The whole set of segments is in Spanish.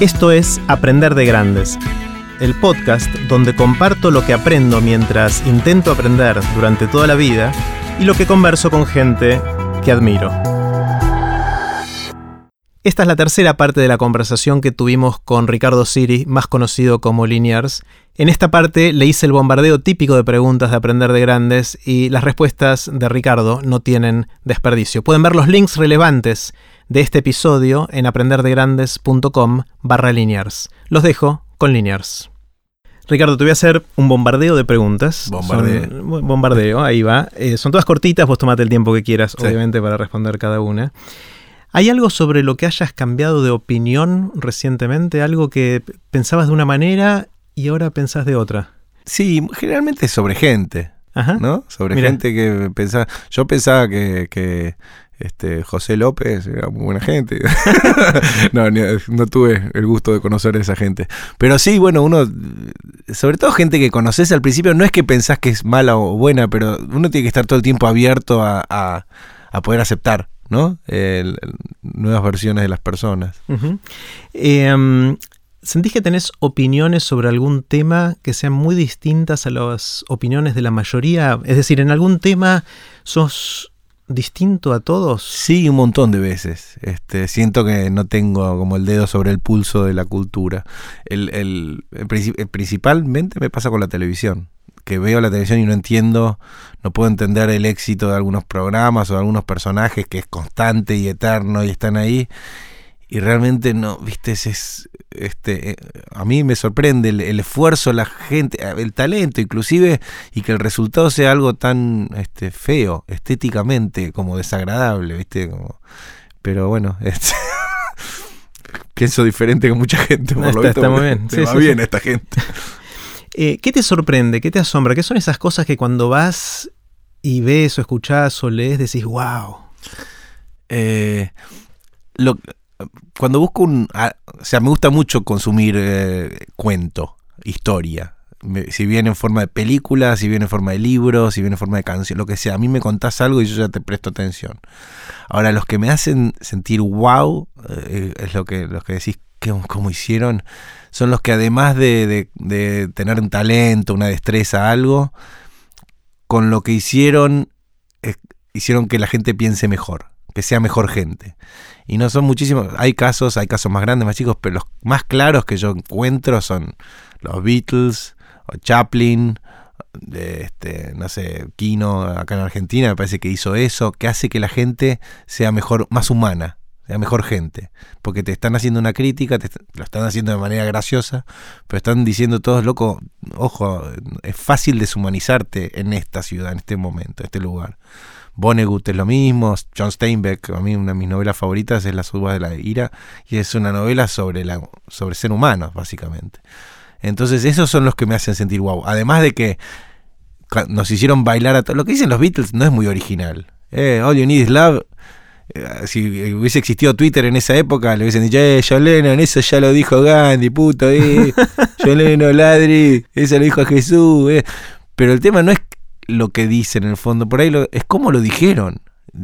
Esto es Aprender de Grandes, el podcast donde comparto lo que aprendo mientras intento aprender durante toda la vida y lo que converso con gente que admiro. Esta es la tercera parte de la conversación que tuvimos con Ricardo Siri, más conocido como Linears. En esta parte le hice el bombardeo típico de preguntas de aprender de grandes y las respuestas de Ricardo no tienen desperdicio. Pueden ver los links relevantes de este episodio en aprenderdegrandes.com barra. Los dejo con Linears. Ricardo, te voy a hacer un bombardeo de preguntas. Bombardeo. Son- bombardeo, ahí va. Eh, son todas cortitas, vos tomate el tiempo que quieras, Sí. obviamente, para responder cada una. ¿Hay algo sobre lo que hayas cambiado de opinión recientemente? ¿Algo que pensabas de una manera y ahora pensás de otra? Sí, generalmente sobre gente, Ajá. ¿no? Sobre gente que pensaba. Yo pensaba que, que, este, José López era muy buena gente. no, no tuve el gusto de conocer a esa gente. Pero sí, bueno, uno. Sobre todo gente que conoces al principio, no es que pensás que es mala o buena, pero uno tiene que estar todo el tiempo abierto a, a- poder aceptar, ¿no? Nuevas versiones de las personas. Eh, ¿Sentís que tenés opiniones sobre algún tema que sean muy distintas a las opiniones de la mayoría? Es decir, en algún tema sos distinto a todos. Sí, un montón de veces. Este, siento que no tengo como el dedo sobre el pulso de la cultura. El, el- el principalmente me pasa con la televisión. Que veo la televisión y no entiendo, no puedo entender el éxito de algunos programas o de algunos personajes que es constante y eterno y están ahí. Y realmente no, viste, es, este, eh, a mí me sorprende el, el esfuerzo, la gente, el talento inclusive, y que el resultado sea algo tan este, feo, estéticamente, como desagradable, viste, como, pero bueno, este, pienso diferente que mucha gente, por lo visto, está muy porque bien. le Sí, va sí, bien sí. a esta gente. Eh, ¿Qué te sorprende? ¿Qué te asombra? ¿Qué son esas cosas que cuando vas y ves o escuchás o lees decís, wow? Eh, lo, cuando busco un... a- o sea, me gusta mucho consumir eh, cuento, historia. Si bien en forma de película, si bien en forma de libro, si bien en forma de canción, lo que sea. A mí me contás algo y yo ya te presto atención. Ahora, los que me hacen sentir wow, eh, es lo que, los que decís, que, ¿cómo hicieron? Son los que además de, de- de tener un talento, una destreza, algo, con lo que hicieron, eh, hicieron que la gente piense mejor, que sea mejor gente. Y no son muchísimos, hay casos, hay casos más grandes, más chicos, pero los más claros que yo encuentro son los Beatles o Chaplin, de este, no sé, Kino acá en Argentina, me parece que hizo eso, que hace que la gente sea mejor, más humana, sea mejor gente. Porque te están haciendo una crítica, te lo están haciendo de manera graciosa, pero están diciendo todos, loco, ojo, es fácil deshumanizarte en esta ciudad, en este momento, en este lugar. Vonnegut es lo mismo, John Steinbeck, a mí una de mis novelas favoritas es Las uvas de la ira, y es una novela sobre, la, sobre ser humanos, básicamente. Entonces esos son los que me hacen sentir wow. Además de que nos hicieron bailar a todos. Lo que dicen los Beatles no es muy original. Eh, All You Need Is Love. eh, si hubiese existido Twitter en esa época, le hubiesen dicho, eh, John Lennon, eso ya lo dijo Gandhi, puto, eh. John Lennon, ladri, eso lo dijo Jesús, eh. Pero el tema no es lo que dicen en el fondo, por ahí lo- es cómo lo dijeron.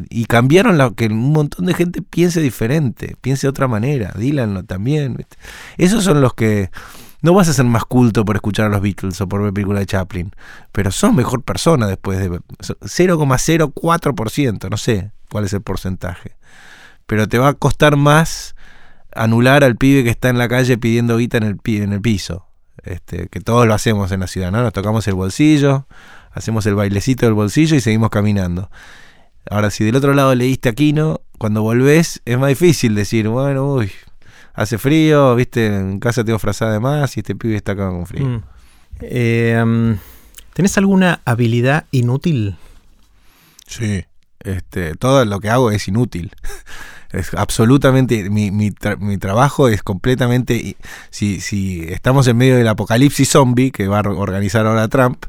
Y cambiaron lo que un montón de gente piense diferente, piense de otra manera. Dylan también. Esos son los que. No vas a ser más culto por escuchar a los Beatles o por ver películas de Chaplin, pero sos mejor persona después de 0,04%, no sé cuál es el porcentaje. Pero te va a costar más anular al pibe que está en la calle pidiendo guita en el, en el piso. Este, que todos lo hacemos en la ciudad, ¿no? Nos tocamos el bolsillo, hacemos el bailecito del bolsillo y seguimos caminando. Ahora, si del otro lado leíste Aquino, cuando volvés es más difícil decir, bueno, uy, hace frío, viste, en casa tengo frazada de más y este pibe está acá con frío. Mm. Eh, ¿Tenés alguna habilidad inútil? Sí. Este, todo lo que hago es inútil. Es absolutamente. Mi, mi, tra- mi trabajo es completamente. Si, si estamos en medio del apocalipsis zombie que va a or- organizar ahora Trump,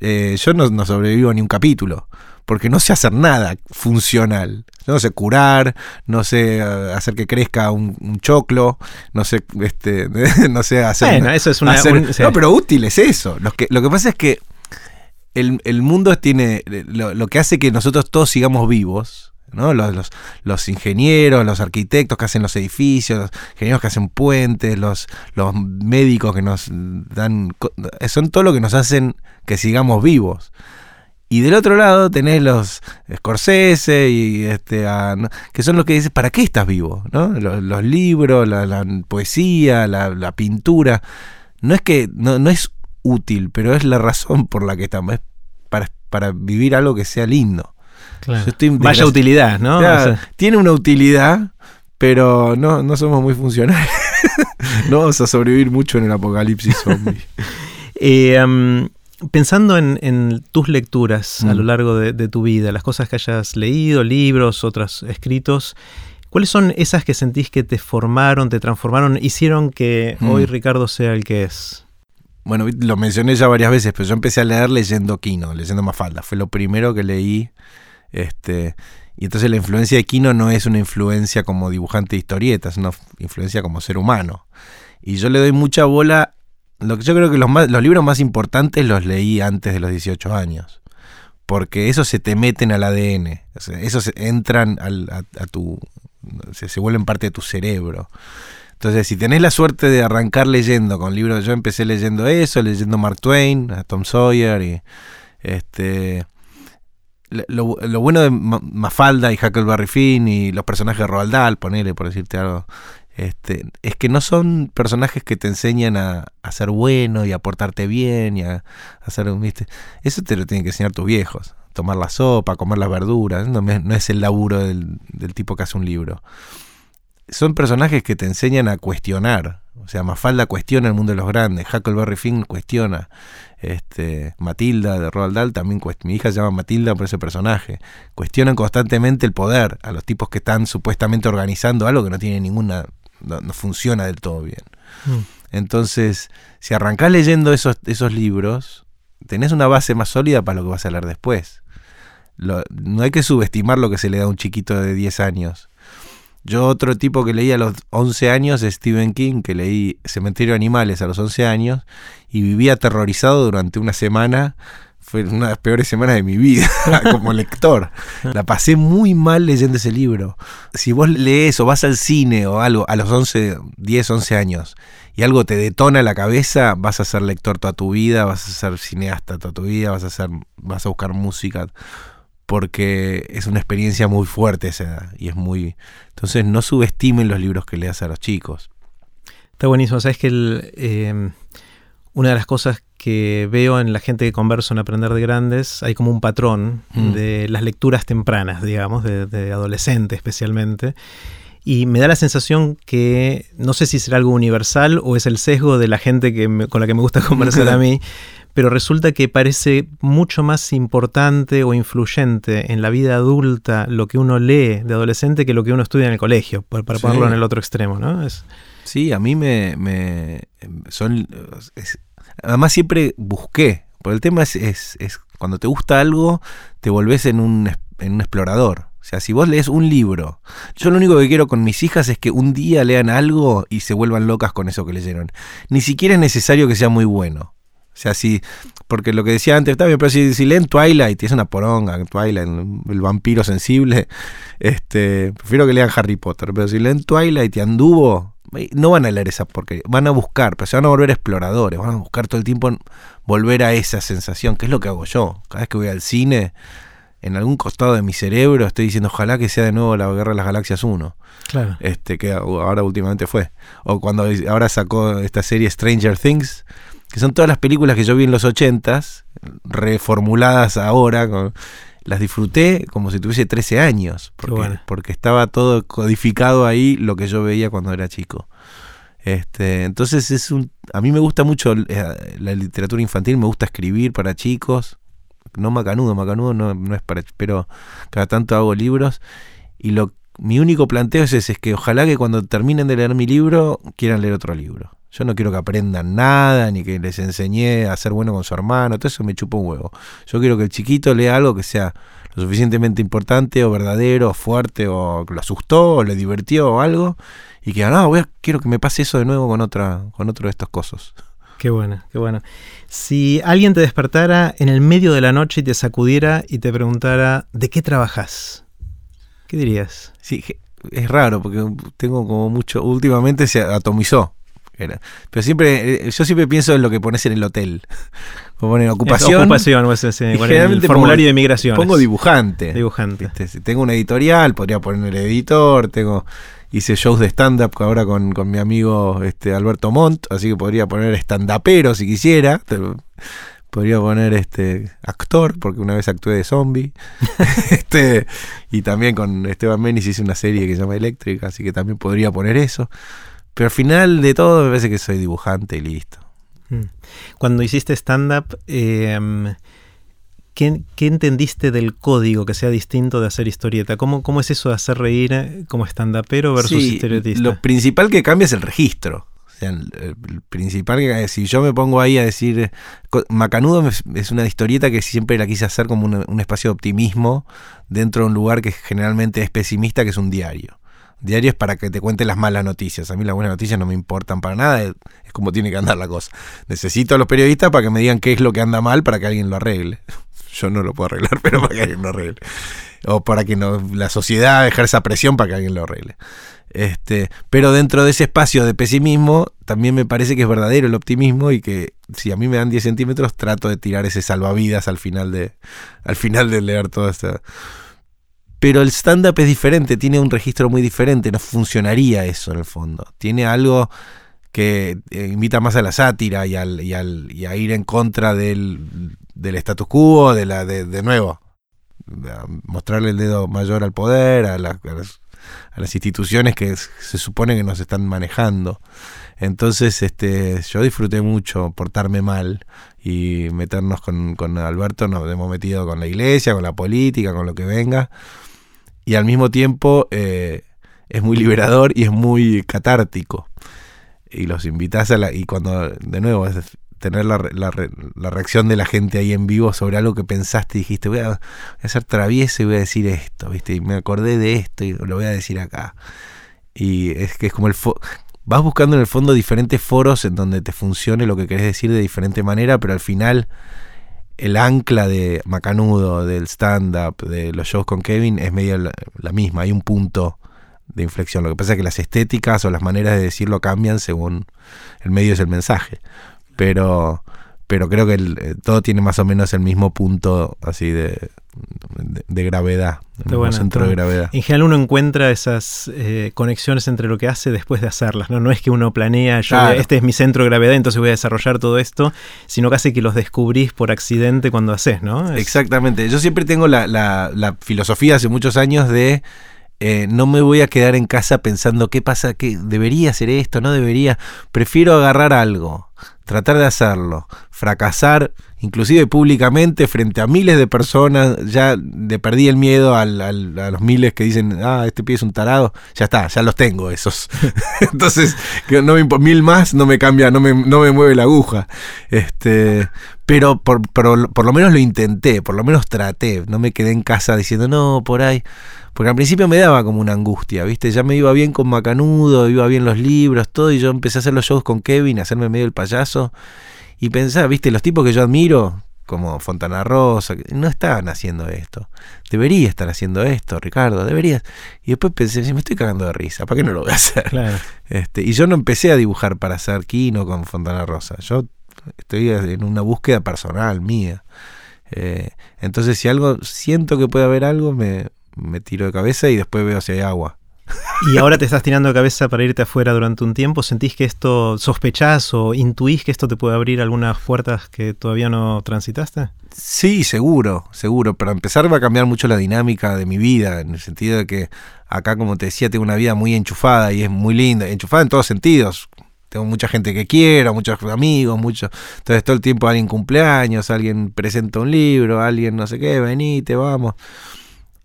eh, yo no, no sobrevivo ni un capítulo. Porque no sé hacer nada funcional. Yo No sé curar, no sé eh, hacer que crezca un, un choclo, no sé, este, no sé hacer. Bueno, eso es una... hacer- un- sí. No, pero útil es eso. Lo que, lo que pasa es que el, el mundo tiene. Lo, lo que hace que nosotros todos sigamos vivos ¿no? Los, los, ingenieros, los arquitectos que hacen los edificios, los ingenieros que hacen puentes, los, los médicos que nos dan... Son todo lo que nos hacen que sigamos vivos. Y del otro lado tenés los Scorsese y este que son los que dicen, ¿para qué estás vivo? ¿No? Los, libros, la, poesía, la, pintura. No es que no, es útil, pero es la razón por la que estamos. Es para, para vivir algo que sea lindo. Vaya utilidad, ¿no? tiene una utilidad, pero no, no somos muy funcionales. no vamos a sobrevivir mucho en el apocalipsis zombie. eh, Pensando en, tus lecturas a lo mm. largo de, tu vida, las cosas que hayas leído, libros, otros escritos, ¿cuáles son esas que sentís que te formaron, te transformaron, hicieron que mm. hoy Ricardo sea el que es? Bueno, lo mencioné ya varias veces, pero yo empecé a leer leyendo Kino, leyendo Mafalda. Fue lo primero que leí. Este, y entonces la influencia de Kino no es una influencia como dibujante de historietas, es una influencia como ser humano. Y yo le doy mucha bola lo que yo creo que los, los libros más importantes los leí antes de los 18 años. Porque esos se te meten al ADN. esos entran a, tu. Se, se, vuelven parte de tu cerebro. Entonces, si tenés la suerte de arrancar leyendo con libros, yo empecé leyendo eso, leyendo Mark Twain, a Tom Sawyer y este. Lo, lo, bueno de Mafalda y Huckleberry Finn y los personajes de Roald Dahl, ponele por decirte algo, este, es que no son personajes que te enseñan a, ser bueno y a portarte bien y a, hacer un ¿viste? Eso te lo tienen que enseñar tus viejos. Tomar la sopa, comer las verduras. No, es el laburo del, tipo que hace un libro. Son personajes que te enseñan a cuestionar. O sea, Mafalda cuestiona el mundo de los grandes. Huckleberry Finn cuestiona. Este, Matilda de Roald Dahl también Mi hija se llama Matilda por ese personaje. Cuestionan constantemente el poder a los tipos que están supuestamente organizando algo que no tiene ninguna no, funciona del todo bien. Mm. Entonces, si arrancás leyendo esos, esos libros, tenés una base más sólida para lo que vas a leer después. no hay que subestimar lo que se le da a un chiquito de 10 años. Yo otro tipo que leí a los 11 años Stephen King, que leí Cementerio de Animales a los 11 años y vivía aterrorizado durante una semana fue una de las peores semanas de mi vida como lector. La pasé muy mal leyendo ese libro. Si vos lees o vas al cine o algo a los 11, 10, 11 años y algo te detona la cabeza, vas a ser lector toda tu vida, vas a ser cineasta toda tu vida, vas a ser vas a buscar música porque es una experiencia muy fuerte esa edad y es muy entonces no subestimen los libros que leas a los chicos. Está buenísimo, sabes que el, eh, una de las cosas que veo en la gente que converso en Aprender de Grandes, hay como un patrón mm. de las lecturas tempranas, digamos, de, de adolescente especialmente. Y me da la sensación que, no sé si será algo universal o es el sesgo de la gente que con la que me gusta conversar a mí, pero resulta que parece mucho más importante o influyente en la vida adulta lo que uno lee de adolescente que lo que uno estudia en el colegio, para, ponerlo en el otro extremo, ¿no? Es... Sí, a mí me, me son además siempre busqué, porque el tema es, es, cuando te gusta algo, te volvés en un, en un explorador. O sea, si vos lees un libro, yo lo único que quiero con mis hijas es que un día lean algo y se vuelvan locas con eso que leyeron. Ni siquiera es necesario que sea muy bueno. O sea, si, porque lo que decía antes, está bien, pero si, leen Twilight, es una poronga, Twilight, el vampiro sensible, este, prefiero que lean Harry Potter, pero si leen Twilight y anduvo, no van a leer esa porque van a buscar, pero se van a volver exploradores, van a buscar todo el tiempo volver a esa sensación, que es lo que hago yo. Cada vez que voy al cine, en algún costado de mi cerebro estoy diciendo, ojalá que sea de nuevo la Guerra de las Galaxias 1. Claro. Este, que ahora últimamente fue. O cuando ahora sacó esta serie Stranger Things, que son todas las películas que yo vi en los 80s, reformuladas ahora, con, las disfruté como si tuviese 13 años, porque, porque estaba todo codificado ahí lo que yo veía cuando era chico. Este, entonces es un, a mí me gusta mucho eh, la literatura infantil, me gusta escribir para chicos, no macanudo, macanudo no, no es para, pero cada tanto hago libros y lo mi único planteo es ese, es que ojalá que cuando terminen de leer mi libro quieran leer otro libro. Yo no quiero que aprendan nada, ni que les enseñé a ser bueno con su hermano, todo eso me chupa un huevo. Yo quiero que el chiquito lea algo que sea lo suficientemente importante o verdadero, o fuerte, o lo asustó, o le divirtió o algo, y que no, voy a, quiero que me pase eso de nuevo con otra, con otro de estos cosas. Qué bueno, qué bueno. Si alguien te despertara en el medio de la noche y te sacudiera y te preguntara ¿de qué trabajas? ¿Qué dirías? Sí, es raro porque tengo como mucho. Últimamente se atomizó. Pero siempre, eh, yo siempre pienso en lo que pones en el hotel. Como ponen ocupación. Ocupación, el formulario de migración. Pongo dibujante. Dibujante. Si tengo una editorial, podría poner el editor. Tengo hice shows de stand-up ahora con, con, mi amigo este, Alberto Montt, así que podría poner stand-upero si quisiera. Podría poner este actor, porque una vez actué de zombie. este, y también con Esteban Menis hice una serie que se llama Eléctrica, así que también podría poner eso. Pero al final de todo me parece que soy dibujante y listo. Mm. Cuando hiciste stand-up, em, ¿qué, entendiste del código que sea distinto de hacer historieta? ¿Cómo, cómo es eso de hacer reír como stand-upero versus sí, Lo principal que cambia es el registro el, principal que si yo me pongo ahí a decir Macanudo es una historieta que siempre la quise hacer como un, espacio de optimismo dentro de un lugar que generalmente es pesimista, que es un diario. Diario es para que te cuente las malas noticias. A mí las buenas noticias no me importan para nada, es, como tiene que andar la cosa. Necesito a los periodistas para que me digan qué es lo que anda mal para que alguien lo arregle. Yo no lo puedo arreglar, pero para que alguien lo arregle. O para que la sociedad ejerza presión para que alguien lo arregle. Este, pero dentro de ese espacio de pesimismo, también me parece que es verdadero el optimismo y que si a mí me dan 10 centímetros, trato de tirar ese salvavidas al final de, al final de leer toda esta. Pero el stand-up es diferente, tiene un registro muy diferente, no funcionaría eso en el fondo. Tiene algo que eh, invita más a la sátira y, al, y, al, y a ir en contra del, del status quo, de, la, de, de nuevo, mostrarle el dedo mayor al poder, a, a las a las instituciones que se supone que nos están manejando. Entonces, este, yo disfruté mucho portarme mal y meternos con, con Alberto, nos hemos metido con la iglesia, con la política, con lo que venga. Y al mismo tiempo eh, es muy liberador y es muy catártico. Y los invitas a la... Y cuando, de nuevo, es tener la, la, reacción de la gente ahí en vivo sobre algo que pensaste y dijiste, voy a, ser travieso y voy a decir esto, ¿viste? Y me acordé de esto y lo voy a decir acá. Y es que es como el... vas buscando en el fondo diferentes foros en donde te funcione lo que querés decir de diferente manera, pero al final el ancla de Macanudo, del stand-up, de los shows con Kevin es medio la, la, misma, hay un punto de inflexión. Lo que pasa es que las estéticas o las maneras de decirlo cambian según el medio es el mensaje pero pero creo que eh, todo tiene más o menos el mismo punto así de, de, gravedad, el centro de gravedad. En general uno encuentra esas eh, conexiones entre lo que hace después de hacerlas, ¿no? No es que uno planea, yo, este es mi centro de gravedad, entonces voy a desarrollar todo esto, sino casi que los descubrís por accidente cuando haces, ¿no? Exactamente, yo siempre tengo la, la, la filosofía hace muchos años de... Eh, no me voy a quedar en casa pensando qué pasa, que debería hacer esto, no debería. Prefiero agarrar algo, tratar de hacerlo, fracasar, inclusive públicamente, frente a miles de personas, ya le perdí el miedo al, a los miles que dicen, ah, este pie es un tarado, ya está, ya los tengo esos. Entonces, no me, mil más no me cambia, no me, no me mueve la aguja. Este, pero por, por, por lo menos lo intenté, por lo menos traté, no me quedé en casa diciendo, no, por ahí. Porque al principio me daba como una angustia, ¿viste? Ya me iba bien con Macanudo, iba bien los libros, todo, y yo empecé a hacer los shows con Kevin, a hacerme medio el payaso, y pensaba, ¿viste? Los tipos que yo admiro, como Fontana Rosa, no estaban haciendo esto. Debería estar haciendo esto, Ricardo, deberías. Y después pensé, me estoy cagando de risa, ¿para qué no lo voy a hacer? Este, y yo no empecé a dibujar para hacer Kino con Fontana Rosa. Yo estoy en una búsqueda personal mía. Eh, entonces, si algo siento que puede haber algo, me, me tiro de cabeza y después veo si hay agua. ¿Y ahora te estás tirando de cabeza para irte afuera durante un tiempo? ¿Sentís que esto, sospechás o intuís que esto te puede abrir algunas puertas que todavía no transitaste? Sí, seguro, seguro. Para empezar va a cambiar mucho la dinámica de mi vida, en el sentido de que acá, como te decía, tengo una vida muy enchufada y es muy linda, enchufada en todos sentidos. Tengo mucha gente que quiero, muchos amigos, muchos. Entonces todo el tiempo alguien cumpleaños, alguien presenta un libro, alguien no sé qué, venite, vamos.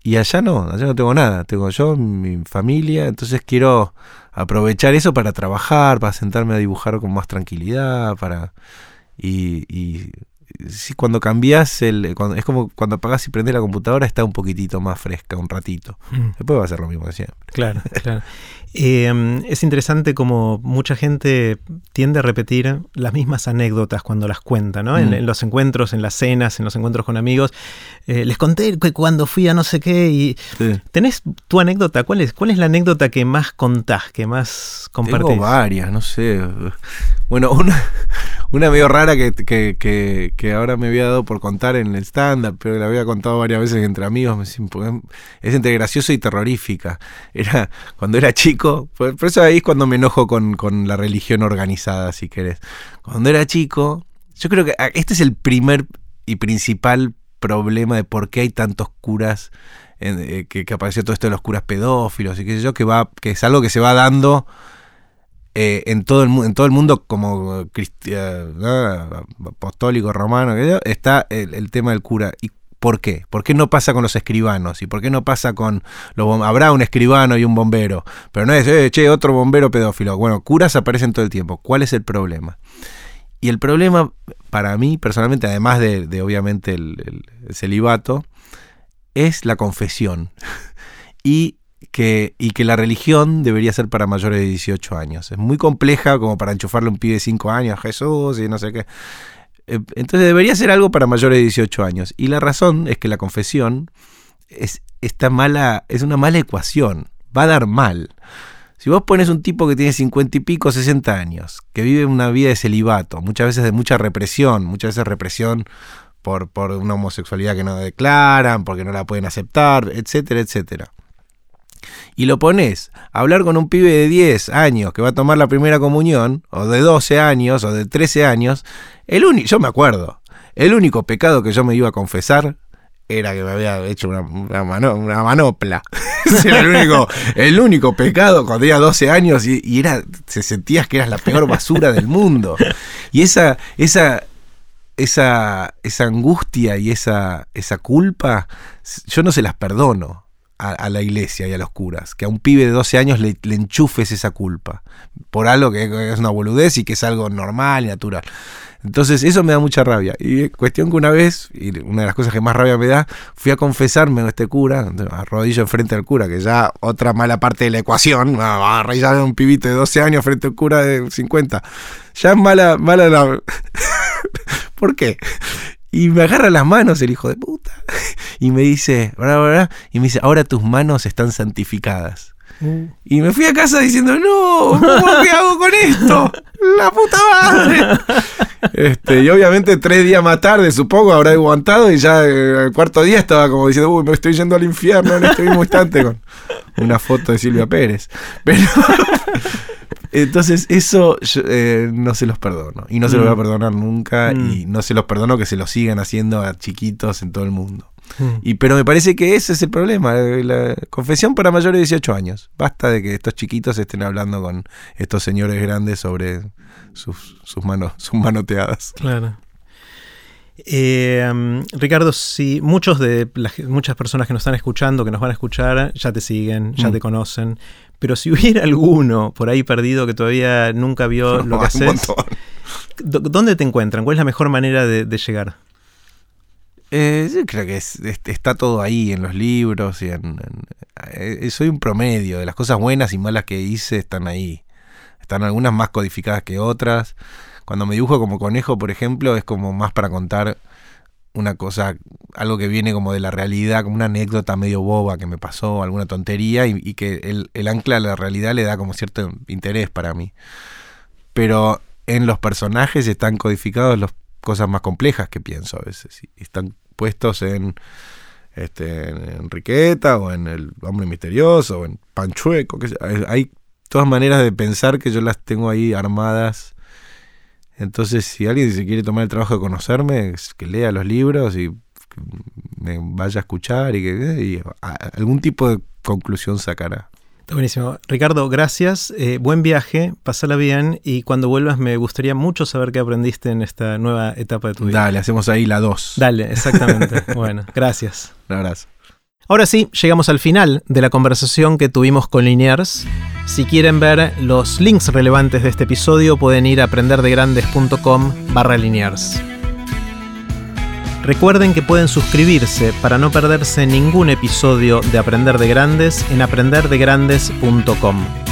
Y allá no, allá no tengo nada, tengo yo, mi familia, entonces quiero aprovechar eso para trabajar, para sentarme a dibujar con más tranquilidad, para y, sí, cuando cambias el. cuando- es como cuando apagás y prendés la computadora, está un poquitito más fresca, un ratito. Mm. Después va a ser lo mismo de siempre. Claro, claro. Eh, es interesante como mucha gente tiende a repetir las mismas anécdotas cuando las cuenta, ¿no? En, Mm. en los encuentros, en las cenas, en los encuentros con amigos. Eh, les conté que cuando fui a no sé qué y... Sí. ¿Tenés tu anécdota? ¿Cuál es, ¿Cuál es la anécdota que más contás, que más compartís? Tengo varias, no sé. Bueno, una, una medio rara que, que, que, que ahora me había dado por contar en el stand-up, pero la había contado varias veces entre amigos. Es entre graciosa y terrorífica. Era cuando era chico, por, eso ahí es cuando me enojo con, con la religión organizada, si querés. Cuando era chico, yo creo que ah, este es el primer y principal problema de por qué hay tantos curas eh, que, que apareció todo esto de los curas pedófilos y qué sé yo, que va, que es algo que se va dando eh, en todo el en todo el mundo como cristiano, apostólico, romano, está el, tema del cura. ¿Y por qué? ¿Por qué no pasa con los escribanos? ¿Y por qué no pasa con los Habrá un escribano y un bombero, pero no es, eh, che, otro bombero pedófilo. Bueno, curas aparecen todo el tiempo. ¿Cuál es el problema? Y el problema, para mí, personalmente, además de, obviamente el, el- el celibato, es la confesión. y, que, y que la religión debería ser para mayores de 18 años. Es muy compleja como para enchufarle a un pibe de 5 años, Jesús y no sé qué. Eh, Entonces debería ser algo para mayores de 18 años. Y la razón es que la confesión es, está mala, es una mala ecuación. Va a dar mal. Si vos pones un tipo que tiene 50 y pico, 60 años, que vive una vida de celibato, muchas veces de mucha represión, muchas veces represión por, por una homosexualidad que no declaran, porque no la pueden aceptar, etcétera, etcétera. Y lo pones a hablar con un pibe de 10 años que va a tomar la primera comunión, o de 12 años, o de 13 años, el único, yo me acuerdo, el único pecado que yo me iba a confesar era que me había hecho una, una mano- una manopla. El único, el único pecado cuando tenía 12 años y, y era, se sentías que eras la peor basura del mundo. Y esa, esa, esa, esa angustia y esa, esa culpa, yo no se las perdono a, a la iglesia y a los curas. Que a un pibe de 12 años le, enchufes esa culpa. Por algo que es una boludez y que es algo normal y natural. Entonces eso me da mucha rabia. Y cuestión que una vez, y una de las cosas que más rabia me da, fui a confesarme a este cura, arrodillo enfrente al cura, que ya otra mala parte de la ecuación, a a un pibito de 12 años frente al cura de 50. Ya es mala, mala la... ¿Por qué? Y me agarra las manos el hijo de puta. Y me dice, bra, bra, bra, y me dice, ahora tus manos están santificadas. Y me fui a casa diciendo, no, ¿cómo qué hago con esto? La puta madre. Este, y obviamente tres días más tarde, supongo, habrá aguantado y ya eh, el cuarto día estaba como diciendo, uy, me estoy yendo al infierno en este mismo instante con una foto de Silvia Pérez. Pero entonces eso yo, eh, no se los perdono y no se los voy a perdonar nunca Mm. y no se los perdono que se lo sigan haciendo a chiquitos en todo el mundo. Mm. Y, pero me parece que ese es el problema, eh, la confesión para mayores de 18 años. Basta de que estos chiquitos estén hablando con estos señores grandes sobre sus, sus manos, sus manoteadas. Claro. Eh, Ricardo, si muchos de las, muchas personas que nos están escuchando, que nos van a escuchar, ya te siguen, ya Mm. te conocen. Pero si hubiera alguno por ahí perdido que todavía nunca vio lo que haces, montón. ¿dó- ¿dónde te encuentran? ¿Cuál es la mejor manera de, de llegar? Eh, yo creo que es- es- está todo ahí en los libros y en, en- eh, soy un promedio de las cosas buenas y malas que hice están ahí. Están algunas más codificadas que otras. Cuando me dibujo como conejo, por ejemplo, es como más para contar una cosa, algo que viene como de la realidad, como una anécdota medio boba que me pasó, alguna tontería, y, y que el, ancla a la realidad le da como cierto interés para mí. Pero en los personajes están codificados las cosas más complejas que pienso a veces. están puestos en, este, en Enriqueta o en El Hombre Misterioso o en Panchueco. Que hay todas maneras de pensar que yo las tengo ahí armadas. Entonces, si alguien se quiere tomar el trabajo de conocerme, que lea los libros y me vaya a escuchar y que y algún tipo de conclusión sacará. Está buenísimo. Ricardo, gracias. eh, buen viaje, pasala bien y cuando vuelvas me gustaría mucho saber qué aprendiste en esta nueva etapa de tu vida. Dale, hacemos ahí la 2. Dale, exactamente. bueno, gracias. Un abrazo. Ahora sí, llegamos al final de la conversación que tuvimos con Liniers. Si quieren ver los links relevantes de este episodio, pueden ir a aprenderdegrandes.com barra Liniers. Recuerden que pueden suscribirse para no perderse ningún episodio de Aprender de Grandes en aprenderdegrandes.com.